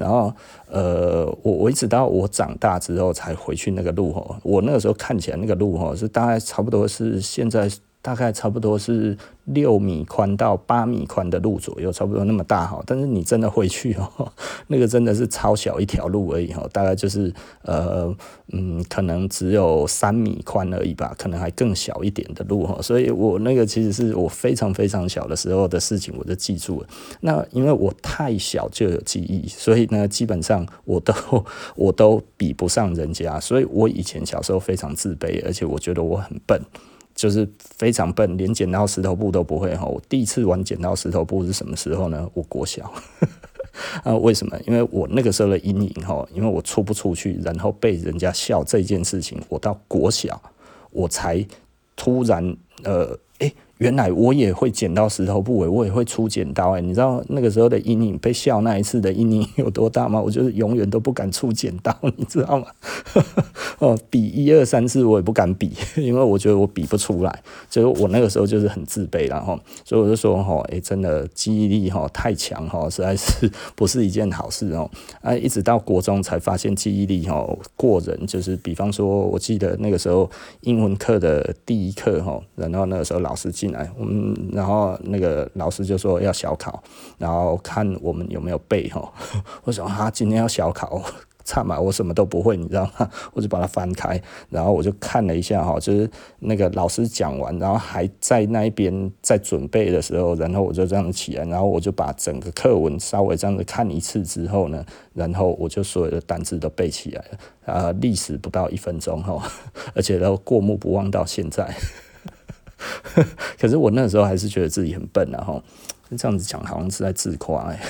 然后呃，我我一直到我长大之后才回去那个路吼，我那个时候看起来那个路吼是大概差不多是现在。大概差不多是六米宽到八米宽的路左右，差不多那么大哈。但是你真的回去哦，那个真的是超小一条路而已哈，大概就是呃嗯，可能只有三米宽而已吧，可能还更小一点的路哈。所以我那个其实是我非常非常小的时候的事情，我就记住了。那因为我太小就有记忆，所以呢，基本上我都 我都比不上人家，所以我以前小时候非常自卑，而且我觉得我很笨。就是非常笨，连剪刀石头布都不会哈。我第一次玩剪刀石头布是什么时候呢？我国小 啊，为什么？因为我那个时候的阴影哈，因为我出不出去，然后被人家笑这件事情，我到国小我才突然呃，欸原来我也会剪刀石头布，我也会出剪刀哎，你知道那个时候的阴影被笑那一次的阴影有多大吗？我就是永远都不敢出剪刀，你知道吗？哦，比一二三四我也不敢比，因为我觉得我比不出来，所以我那个时候就是很自卑然后，所以我就说哈，哎，真的记忆力哈太强哈，实在是不是一件好事哦。啊，一直到国中才发现记忆力哈过人，就是比方说，我记得那个时候英文课的第一课哈，然后那个时候老师进。来，我们然后那个老师就说要小考，然后看我们有没有背哈。我说啊，今天要小考，差嘛，我什么都不会，你知道吗？我就把它翻开，然后我就看了一下哈，就是那个老师讲完，然后还在那一边在准备的时候，然后我就这样起来，然后我就把整个课文稍微这样子看一次之后呢，然后我就所有的单词都背起来了，啊，历时不到一分钟哈，而且都过目不忘到现在。可是我那时候还是觉得自己很笨然后这样子讲好像是在自夸哎。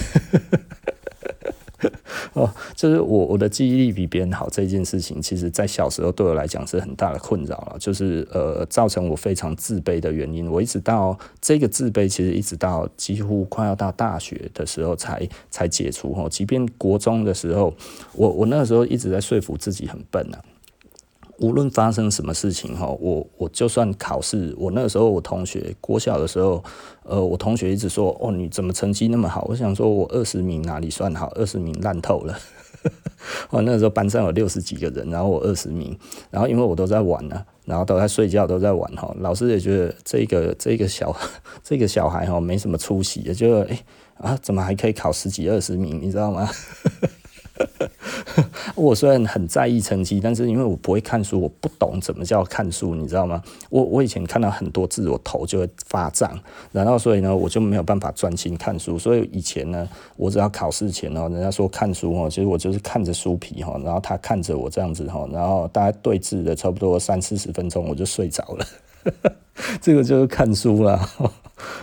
哦，就是我我的记忆力比别人好这件事情，其实在小时候对我来讲是很大的困扰了，就是呃造成我非常自卑的原因。我一直到这个自卑，其实一直到几乎快要到大学的时候才才解除哈。即便国中的时候，我我那个时候一直在说服自己很笨啊。无论发生什么事情哈，我我就算考试，我那个时候我同学国小的时候，呃，我同学一直说哦，你怎么成绩那么好？我想说我二十名哪里算好？二十名烂透了。我 那个时候班上有六十几个人，然后我二十名，然后因为我都在玩呢，然后都在睡觉，都在玩哈，老师也觉得这个这个小 这个小孩哈没什么出息，也就哎啊，怎么还可以考十几二十名？你知道吗？我虽然很在意成绩，但是因为我不会看书，我不懂怎么叫看书，你知道吗？我我以前看到很多字，我头就会发胀，然后所以呢，我就没有办法专心看书。所以以前呢，我只要考试前哦，人家说看书哦，其实我就是看着书皮哈，然后他看着我这样子哈，然后大概对峙了差不多三四十分钟，我就睡着了。这个就是看书了。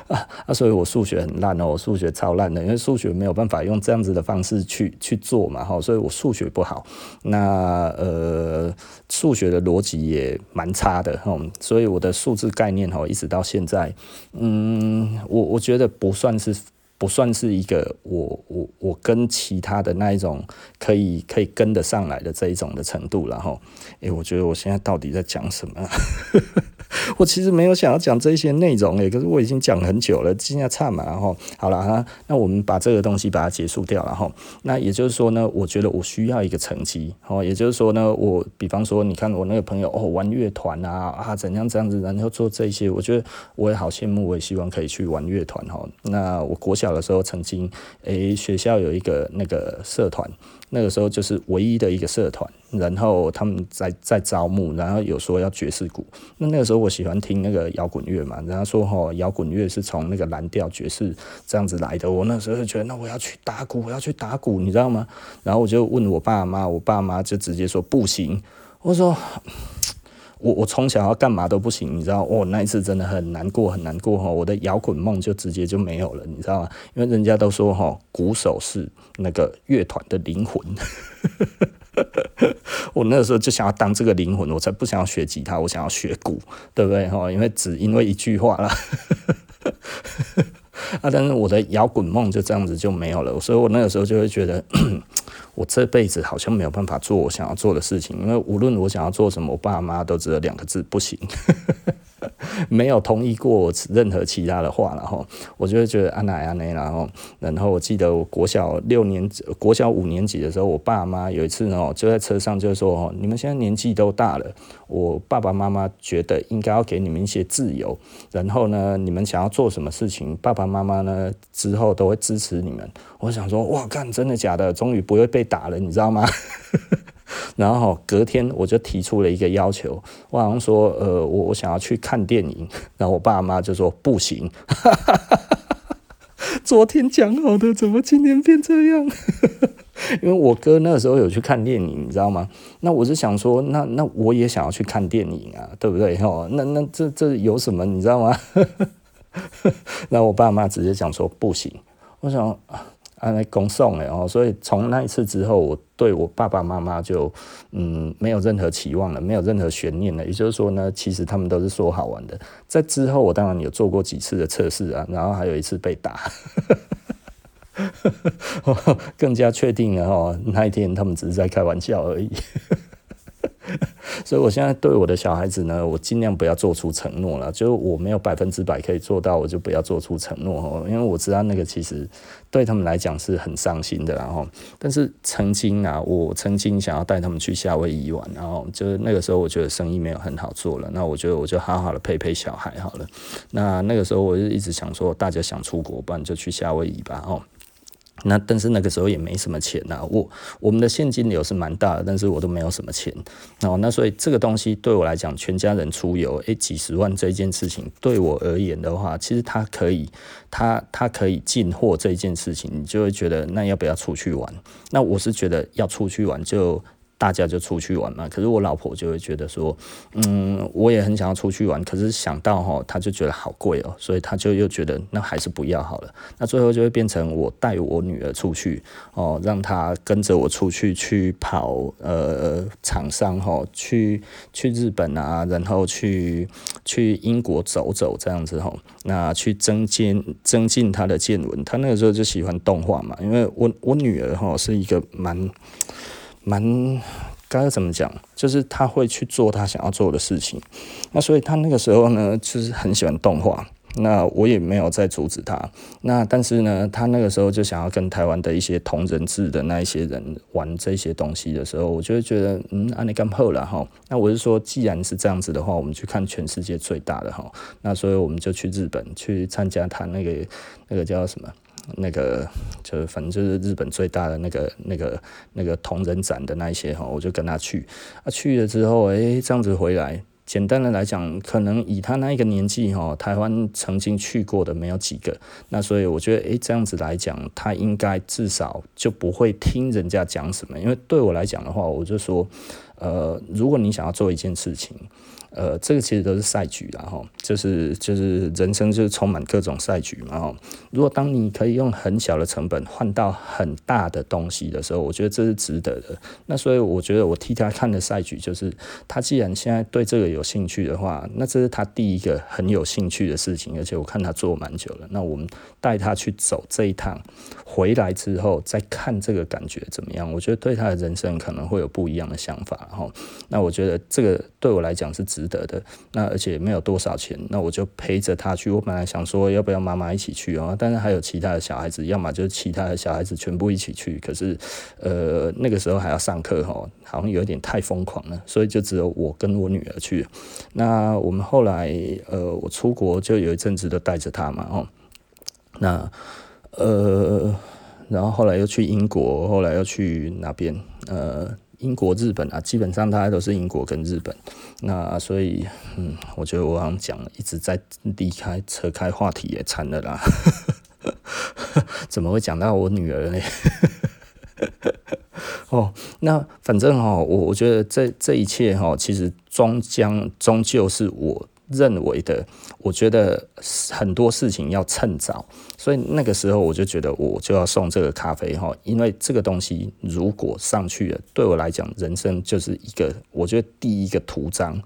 啊 啊！所以我数学很烂哦，我数学超烂的，因为数学没有办法用这样子的方式去去做嘛，哈，所以我数学不好。那呃，数学的逻辑也蛮差的，哈，所以我的数字概念哈，一直到现在，嗯，我我觉得不算是不算是一个我我我跟其他的那一种可以可以跟得上来的这一种的程度了，哈。诶，我觉得我现在到底在讲什么？我其实没有想要讲这些内容诶，可是我已经讲很久了，现在差嘛，然后好了哈，那我们把这个东西把它结束掉了哈。那也就是说呢，我觉得我需要一个成绩哦，也就是说呢，我比方说，你看我那个朋友哦，玩乐团啊啊，怎样这样子，然后做这些，我觉得我也好羡慕，我也希望可以去玩乐团哈。那我国小的时候曾经，诶，学校有一个那个社团。那个时候就是唯一的一个社团，然后他们在在招募，然后有说要爵士鼓。那那个时候我喜欢听那个摇滚乐嘛，然后说吼摇滚乐是从那个蓝调爵士这样子来的。我那时候就觉得，那我要去打鼓，我要去打鼓，你知道吗？然后我就问我爸妈，我爸妈就直接说不行。我说。我我从小要干嘛都不行，你知道？哦，那一次真的很难过，很难过哈！我的摇滚梦就直接就没有了，你知道吗？因为人家都说哈，鼓手是那个乐团的灵魂。我那个时候就想要当这个灵魂，我才不想要学吉他，我想要学鼓，对不对？哈，因为只因为一句话啦。啊，但是我的摇滚梦就这样子就没有了，所以我那个时候就会觉得。我这辈子好像没有办法做我想要做的事情，因为无论我想要做什么，我爸妈都只有两个字：不行。没有同意过任何其他的话，然后我就会觉得安奈安奈，然后然后我记得我国小六年国小五年级的时候，我爸妈有一次呢，就在车上就说：“，你们现在年纪都大了，我爸爸妈妈觉得应该要给你们一些自由，然后呢，你们想要做什么事情，爸爸妈妈呢之后都会支持你们。”我想说：“哇，干，真的假的？终于不会被打了，你知道吗？” 然后隔天我就提出了一个要求，我好像说，呃，我我想要去看电影，然后我爸妈就说不行。昨天讲好的，怎么今天变这样？因为我哥那个时候有去看电影，你知道吗？那我是想说，那那我也想要去看电影啊，对不对？哦，那那这这有什么，你知道吗？那我爸妈直接讲说不行。我想。啊，来恭送了哦，所以从那一次之后，我对我爸爸妈妈就嗯没有任何期望了，没有任何悬念了。也就是说呢，其实他们都是说好玩的。在之后，我当然有做过几次的测试啊，然后还有一次被打，更加确定了哦，那一天他们只是在开玩笑而已。所以，我现在对我的小孩子呢，我尽量不要做出承诺了。就是我没有百分之百可以做到，我就不要做出承诺哦。因为我知道那个其实对他们来讲是很伤心的。然后，但是曾经啊，我曾经想要带他们去夏威夷玩，然后就是那个时候我觉得生意没有很好做了，那我觉得我就好好的陪陪小孩好了。那那个时候我就一直想说，大家想出国，不然就去夏威夷吧。哦。那但是那个时候也没什么钱呐、啊，我我们的现金流是蛮大的，但是我都没有什么钱，哦，那所以这个东西对我来讲，全家人出游，诶、几十万这件事情对我而言的话，其实它可以，它它可以进货这件事情，你就会觉得那要不要出去玩？那我是觉得要出去玩就。大家就出去玩嘛，可是我老婆就会觉得说，嗯，我也很想要出去玩，可是想到齁，她就觉得好贵哦，所以她就又觉得那还是不要好了。那最后就会变成我带我女儿出去哦，让她跟着我出去去跑呃厂商齁，去去日本啊，然后去去英国走走这样子齁，那去增进增进她的见闻。她那个时候就喜欢动画嘛，因为我我女儿齁是一个蛮。蛮该怎么讲，就是他会去做他想要做的事情，那所以他那个时候呢，就是很喜欢动画，那我也没有再阻止他，那但是呢，他那个时候就想要跟台湾的一些同人志的那一些人玩这些东西的时候，我就会觉得，嗯，啊你干破了哈，那我是说，既然是这样子的话，我们去看全世界最大的哈，那所以我们就去日本去参加他那个那个叫什么？那个就是反正就是日本最大的那个那个那个同人展的那一些哈，我就跟他去啊，去了之后，诶，这样子回来，简单的来讲，可能以他那一个年纪哈，台湾曾经去过的没有几个，那所以我觉得，诶，这样子来讲，他应该至少就不会听人家讲什么，因为对我来讲的话，我就说，呃，如果你想要做一件事情。呃，这个其实都是赛局啦，哈，就是就是人生就是充满各种赛局嘛，哈。如果当你可以用很小的成本换到很大的东西的时候，我觉得这是值得的。那所以我觉得我替他看的赛局就是，他既然现在对这个有兴趣的话，那这是他第一个很有兴趣的事情，而且我看他做蛮久了。那我们带他去走这一趟，回来之后再看这个感觉怎么样？我觉得对他的人生可能会有不一样的想法，哈。那我觉得这个对我来讲是。值得的，那而且没有多少钱，那我就陪着他去。我本来想说要不要妈妈一起去啊，但是还有其他的小孩子，要么就是其他的小孩子全部一起去。可是，呃，那个时候还要上课哈，好像有点太疯狂了，所以就只有我跟我女儿去。那我们后来，呃，我出国就有一阵子都带着他嘛，哦，那呃，然后后来又去英国，后来又去哪边？呃。英国、日本啊，基本上大家都是英国跟日本。那所以，嗯，我觉得我好像讲了，一直在离开、扯开话题也惨了啦。怎么会讲到我女儿呢？哦，那反正哈，我我觉得这这一切哈，其实终将终究是我。认为的，我觉得很多事情要趁早，所以那个时候我就觉得我就要送这个咖啡哈，因为这个东西如果上去了，对我来讲，人生就是一个，我觉得第一个图章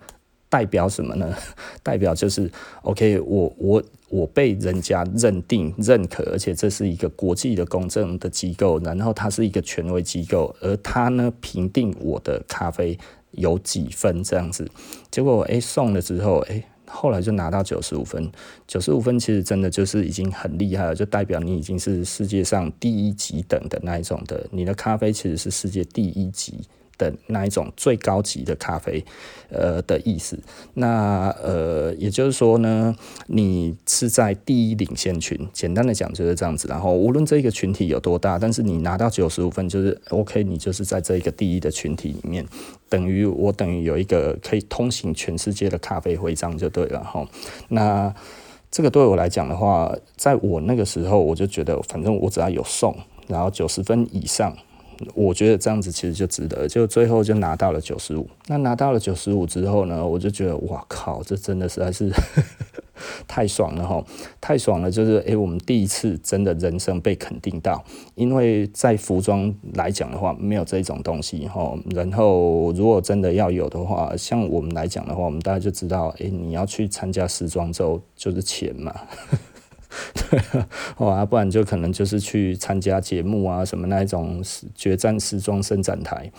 代表什么呢？代表就是 OK，我我我被人家认定、认可，而且这是一个国际的公正的机构，然后它是一个权威机构，而它呢评定我的咖啡有几分这样子。结果哎送了之后哎。后来就拿到九十五分，九十五分其实真的就是已经很厉害了，就代表你已经是世界上第一级等的那一种的，你的咖啡其实是世界第一级的那一种最高级的咖啡，呃的意思。那呃，也就是说呢，你是在第一领先群，简单的讲就是这样子。然后无论这个群体有多大，但是你拿到九十五分，就是 OK，你就是在这一个第一的群体里面，等于我等于有一个可以通行全世界的咖啡徽章就对了哈。那这个对我来讲的话，在我那个时候，我就觉得反正我只要有送，然后九十分以上。我觉得这样子其实就值得，就最后就拿到了九十五。那拿到了九十五之后呢，我就觉得哇靠，这真的实在是 太爽了哈，太爽了！就是诶，我们第一次真的人生被肯定到，因为在服装来讲的话，没有这种东西哈。然后如果真的要有的话，像我们来讲的话，我们大家就知道，诶，你要去参加时装周就是钱嘛。对啊，啊，不然就可能就是去参加节目啊，什么那一种决战时装伸展台。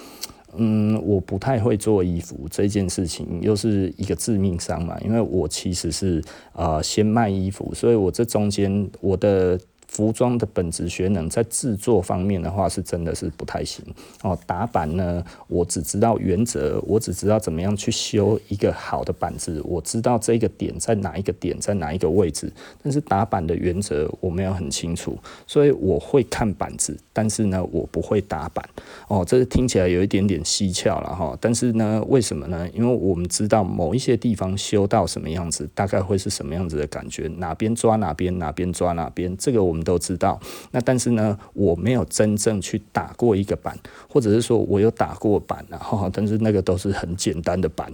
嗯，我不太会做衣服这件事情，又是一个致命伤嘛，因为我其实是啊、先卖衣服，所以我这中间我的。服装的本质学能在制作方面的话，是真的是不太行哦。打板呢，我只知道原则，我只知道怎么样去修一个好的板子，我知道这个点在哪一个点，在哪一个位置。但是打板的原则我没有很清楚，所以我会看板子，但是呢，我不会打板哦。这听起来有一点点蹊跷了哈。但是呢，为什么呢？因为我们知道某一些地方修到什么样子，大概会是什么样子的感觉，哪边抓哪边，哪边抓哪边，这个我们。都知道，那但是呢，我没有真正去打过一个板，或者是说我有打过板，然后但是那个都是很简单的板，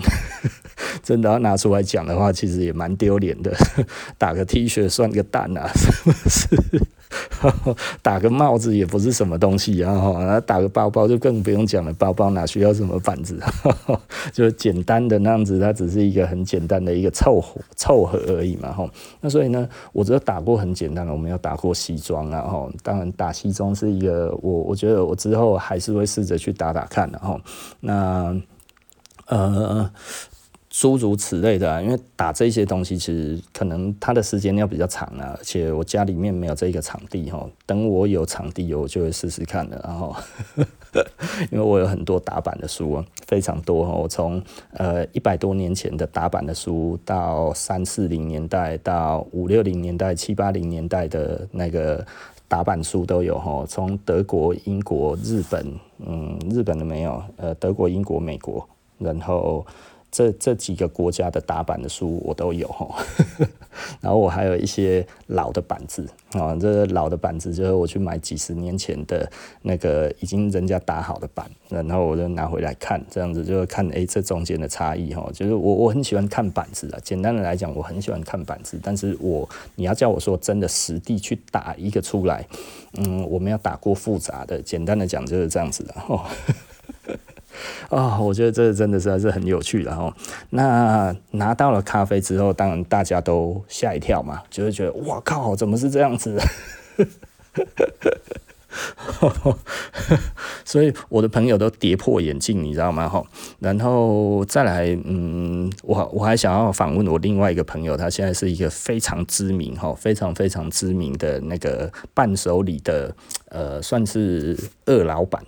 真的要拿出来讲的话，其实也蛮丢脸的。打个 T 恤算个蛋啊，是不是？打个帽子也不是什么东西啊，哈，打个包包就更不用讲了，包包哪需要什么板子？就简单的那样子，它只是一个很简单的一个凑合凑合而已嘛，哈。那所以呢，我只有打过很简单的，我没有打过西装啊，哈。当然打西装是一个，我我觉得我之后还是会试着去打打看的，哈。那呃。诸如此类的啊，因为打这些东西其实可能它的时间要比较长啊，而且我家里面没有这个场地哈。等我有场地，我就会试试看的。然后，因为我有很多打版的书，非常多哈。我从呃一百多年前的打版的书，到三四零年代，到五六零年代、七八零年代的那个打板书都有哈。从德国、英国、日本，嗯，日本的没有，呃，德国、英国、美国，然后。这这几个国家的打板的书我都有哈，然后我还有一些老的板子啊，这老的板子就是我去买几十年前的那个已经人家打好的板，然后我就拿回来看，这样子就会看哎这中间的差异哈，就是我我很喜欢看板子啊，简单的来讲我很喜欢看板子，但是我你要叫我说真的实地去打一个出来，嗯，我没有打过复杂的，简单的讲就是这样子的哈。啊、我觉得这真的是还是很有趣的哈。那拿到了咖啡之后，当然大家都吓一跳嘛，就会觉得哇靠，怎么是这样子？所以我的朋友都跌破眼镜，你知道吗？哈，然后再来，嗯，我我还想要访问我另外一个朋友，他现在是一个非常知名哈，非常非常知名的那个伴手礼的，呃，算是二老板，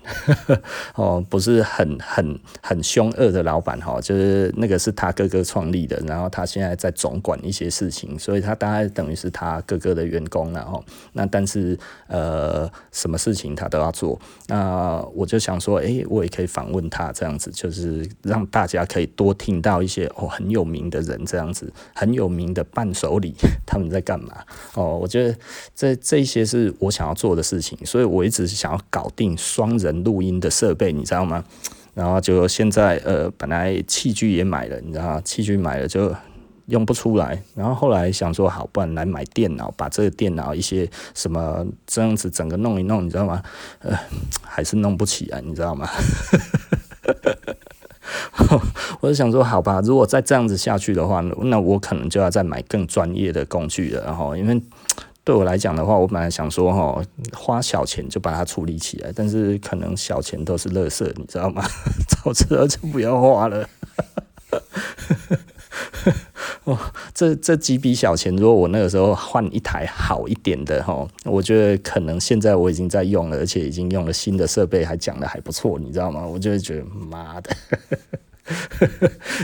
哦，不是很很很凶恶的老板哈，就是那个是他哥哥创立的，然后他现在在总管一些事情，所以他大概等于是他哥哥的员工了哈。那但是呃，什什么事情他都要做，那。我就想说，诶，我也可以访问他，这样子就是让大家可以多听到一些哦很有名的人，这样子很有名的伴手礼 他们在干嘛哦？我觉得这这些是我想要做的事情，所以我一直是想要搞定双人录音的设备，你知道吗？然后就现在呃，本来器具也买了，你知道？器具买了就。用不出来，然后后来想说好，不然来买电脑，把这个电脑一些什么这样子整个弄一弄，你知道吗？呃，还是弄不起来，你知道吗？我就想说，好吧，如果再这样子下去的话，那我可能就要再买更专业的工具了。然后，因为对我来讲的话，我本来想说，哈，花小钱就把它处理起来，但是可能小钱都是垃圾，你知道吗？早知道就不要花了。哦，这这几笔小钱，如果我那个时候换一台好一点的哈，我觉得可能现在我已经在用了，而且已经用了新的设备，还讲得还不错，你知道吗？我就会觉得妈的，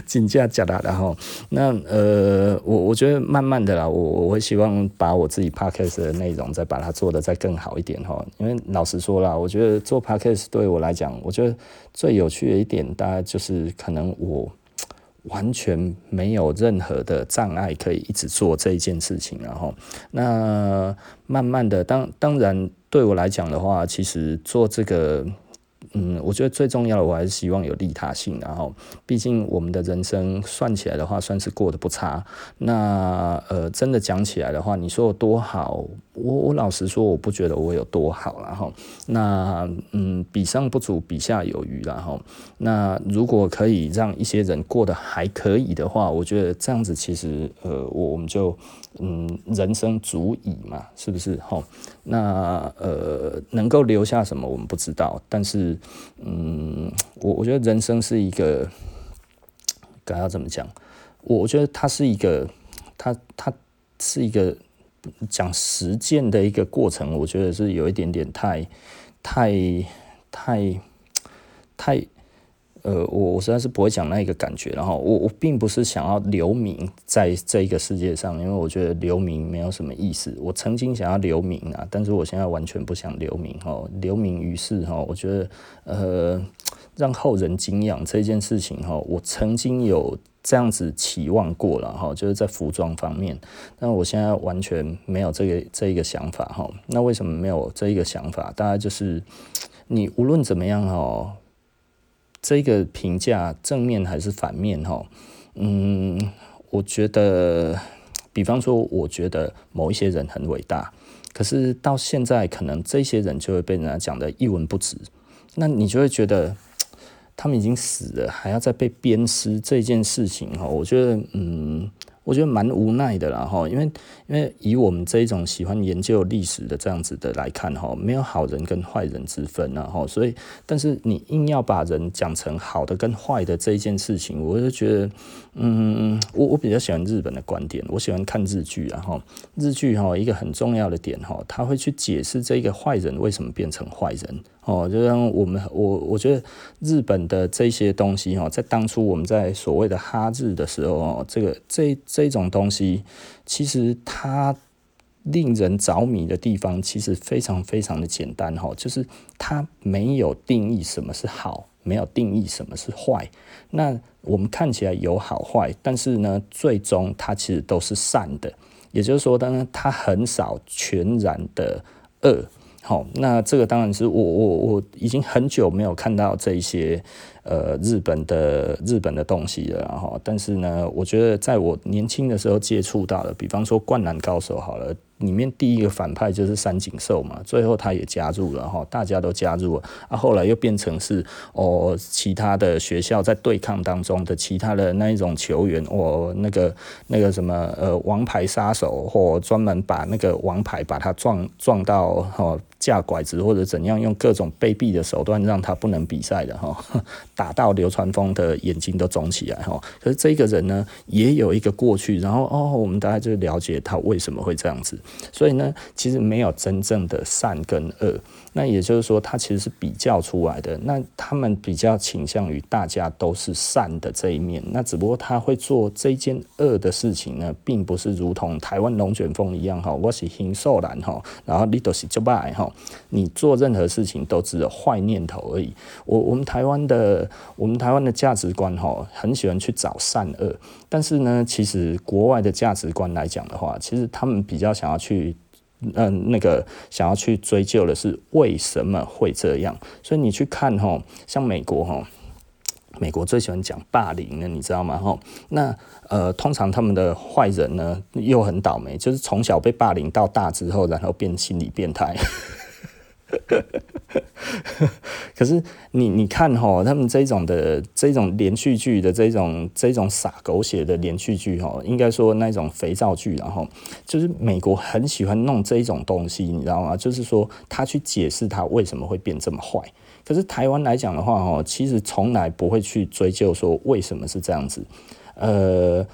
金价假大然后。那呃，我我觉得慢慢的啦，我我会希望把我自己 podcast 的内容再把它做得再更好一点哈。因为老实说啦，我觉得做 podcast 对我来讲，我觉得最有趣的一点，大概就是可能我。完全没有任何的障碍可以一直做这一件事情，然后那慢慢的，当当然对我来讲的话，其实做这个。嗯，我觉得最重要的，我还是希望有利他性。然后，毕竟我们的人生算起来的话，算是过得不差。那呃，真的讲起来的话，你说有多好？我我老实说，我不觉得我有多好。然后，那嗯，比上不足，比下有余。然后，那如果可以让一些人过得还可以的话，我觉得这样子其实呃，我我们就嗯，人生足矣嘛，是不是？哈，那呃，能够留下什么，我们不知道，但是。嗯，我我觉得人生是一个，该要怎么讲？我我觉得它是一个，它它是一个讲实践的一个过程。我觉得是有一点点太太太太。呃，我我实在是不会讲那一个感觉，然后我我并不是想要留名在这一个世界上，因为我觉得留名没有什么意思。我曾经想要留名啊，但是我现在完全不想留名哈，留名于世哈，我觉得呃，让后人敬仰这件事情哈，我曾经有这样子期望过了哈，就是在服装方面，但我现在完全没有这个这一个想法哈。那为什么没有这一个想法？大概就是你无论怎么样哈。这个评价正面还是反面哈？嗯，我觉得，比方说，我觉得某一些人很伟大，可是到现在，可能这些人就会被人家讲的一文不值，那你就会觉得他们已经死了，还要再被鞭尸这件事情哈？我觉得，嗯。我觉得蛮无奈的啦哈，因为因为以我们这一种喜欢研究历史的这样子的来看哈，没有好人跟坏人之分呐哈，所以但是你硬要把人讲成好的跟坏的这一件事情，我就觉得，嗯，我我比较喜欢日本的观点，我喜欢看日剧啊哈，日剧哈一个很重要的点哈，他会去解释这个坏人为什么变成坏人。哦，就像我们我我觉得日本的这些东西哈，在当初我们在所谓的哈日的时候哦，这个这这种东西，其实它令人着迷的地方，其实非常非常的简单哈，就是它没有定义什么是好，没有定义什么是坏。那我们看起来有好坏，但是呢，最终它其实都是善的。也就是说，当然它很少全然的恶。好，那这个当然是我我我已经很久没有看到这一些呃日本的日本的东西了，哈。但是呢，我觉得在我年轻的时候接触到的，比方说《灌篮高手》好了。里面第一个反派就是三井寿嘛，最后他也加入了哈，大家都加入了啊，后来又变成是哦，其他的学校在对抗当中的其他的那一种球员哦，那个那个什么呃王牌杀手或专门把那个王牌把他撞撞到哈架拐子或者怎样，用各种卑鄙的手段让他不能比赛的哈，打到流川枫的眼睛都肿起来哈。可是这个人呢，也有一个过去，然后哦，我们大家就了解他为什么会这样子。所以呢，其实没有真正的善跟恶，那也就是说，它其实是比较出来的。那他们比较倾向于大家都是善的这一面，那只不过他会做这件恶的事情呢，并不是如同台湾龙卷风一样哈，我是禽兽男哈，然后你都是就败哈，你做任何事情都只有坏念头而已。我我们台湾的我们台湾的价值观哈，很喜欢去找善恶，但是呢，其实国外的价值观来讲的话，其实他们比较想要去。嗯，那个想要去追究的是为什么会这样，所以你去看哈，像美国哈，美国最喜欢讲霸凌的，你知道吗？哈，那呃，通常他们的坏人呢又很倒霉，就是从小被霸凌到大之后，然后变心理变态。可是你你看哈，他们这种的这种连续剧的这种这种洒狗血的连续剧哈，应该说那种肥皂剧，然后就是美国很喜欢弄这种东西，你知道吗？就是说他去解释他为什么会变这么坏。可是台湾来讲的话哈，其实从来不会去追究说为什么是这样子。呃，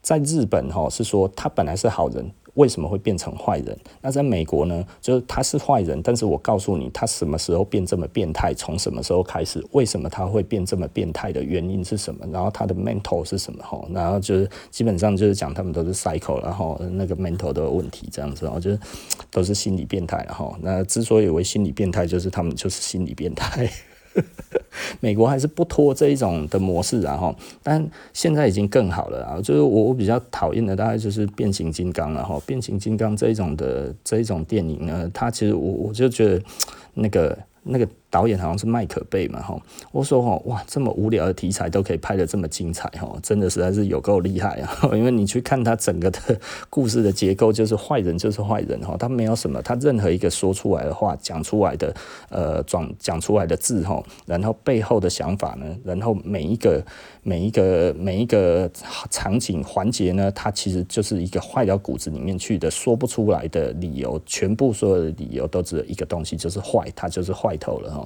在日本哈是说他本来是好人。为什么会变成坏人？那在美国呢？就是他是坏人，但是我告诉你，他什么时候变这么变态？从什么时候开始？为什么他会变这么变态的原因是什么？然后他的 mental 是什么？哈，然后就是基本上就是讲他们都是 psycho，然后那个 mental 都有问题这样子，然后就是都是心理变态，然后那之所以为心理变态，就是他们就是心理变态。美国还是不拖这一种的模式，然后，但现在已经更好了啊！就是我我比较讨厌的大概就是变形金刚了哈，变形金刚这一种的这一种电影呢，它其实我我就觉得那个那个。导演好像是麦可贝嘛，哈，我说哈，哇，这么无聊的题材都可以拍得这么精彩，哈，真的实在是有够厉害啊！因为你去看他整个的故事的结构，就是坏人就是坏人，哈，他没有什么，他任何一个说出来的话，讲出来的，呃，讲讲出来的字，哈，然后背后的想法呢，然后每一个每一个每一个场景环节呢，它其实就是一个坏到骨子里面去的，说不出来的理由，全部所有的理由都只有一个东西，就是坏，他就是坏透了。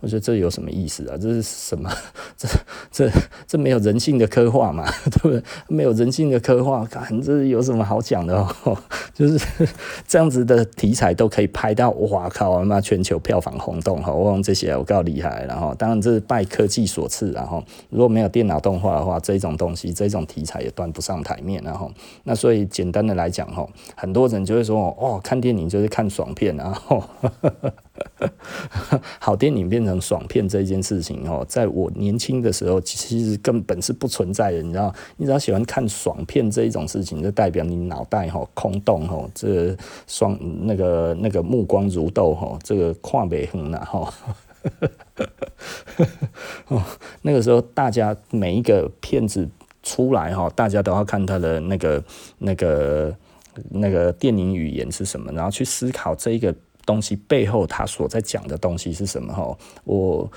我觉得这有什么意思啊？这是什么？这这这没有人性的刻画嘛？对不对？没有人性的刻画，看这有什么好讲的哦？就是这样子的题材都可以拍到，哇靠！妈全球票房轰动哈！我讲这些我够厉害，然后当然这是拜科技所赐，然后如果没有电脑动画的话，这种东西这种题材也端不上台面，然后那所以简单的来讲哈，很多人就会说哦，看电影就是看爽片，然后。好电影变成爽片这件事情哦，在我年轻的时候，其实根本是不存在的。你知道，你只要喜欢看爽片这一种事情，就代表你脑袋哈空洞哈，这双那个那个目光如豆哈，这个看不远了哈。哦，那个时候大家每一个片子出来哈，大家都要看他的那个那个那个电影语言是什么，然后去思考这一个。东西背后他所在讲的东西是什么？哈，我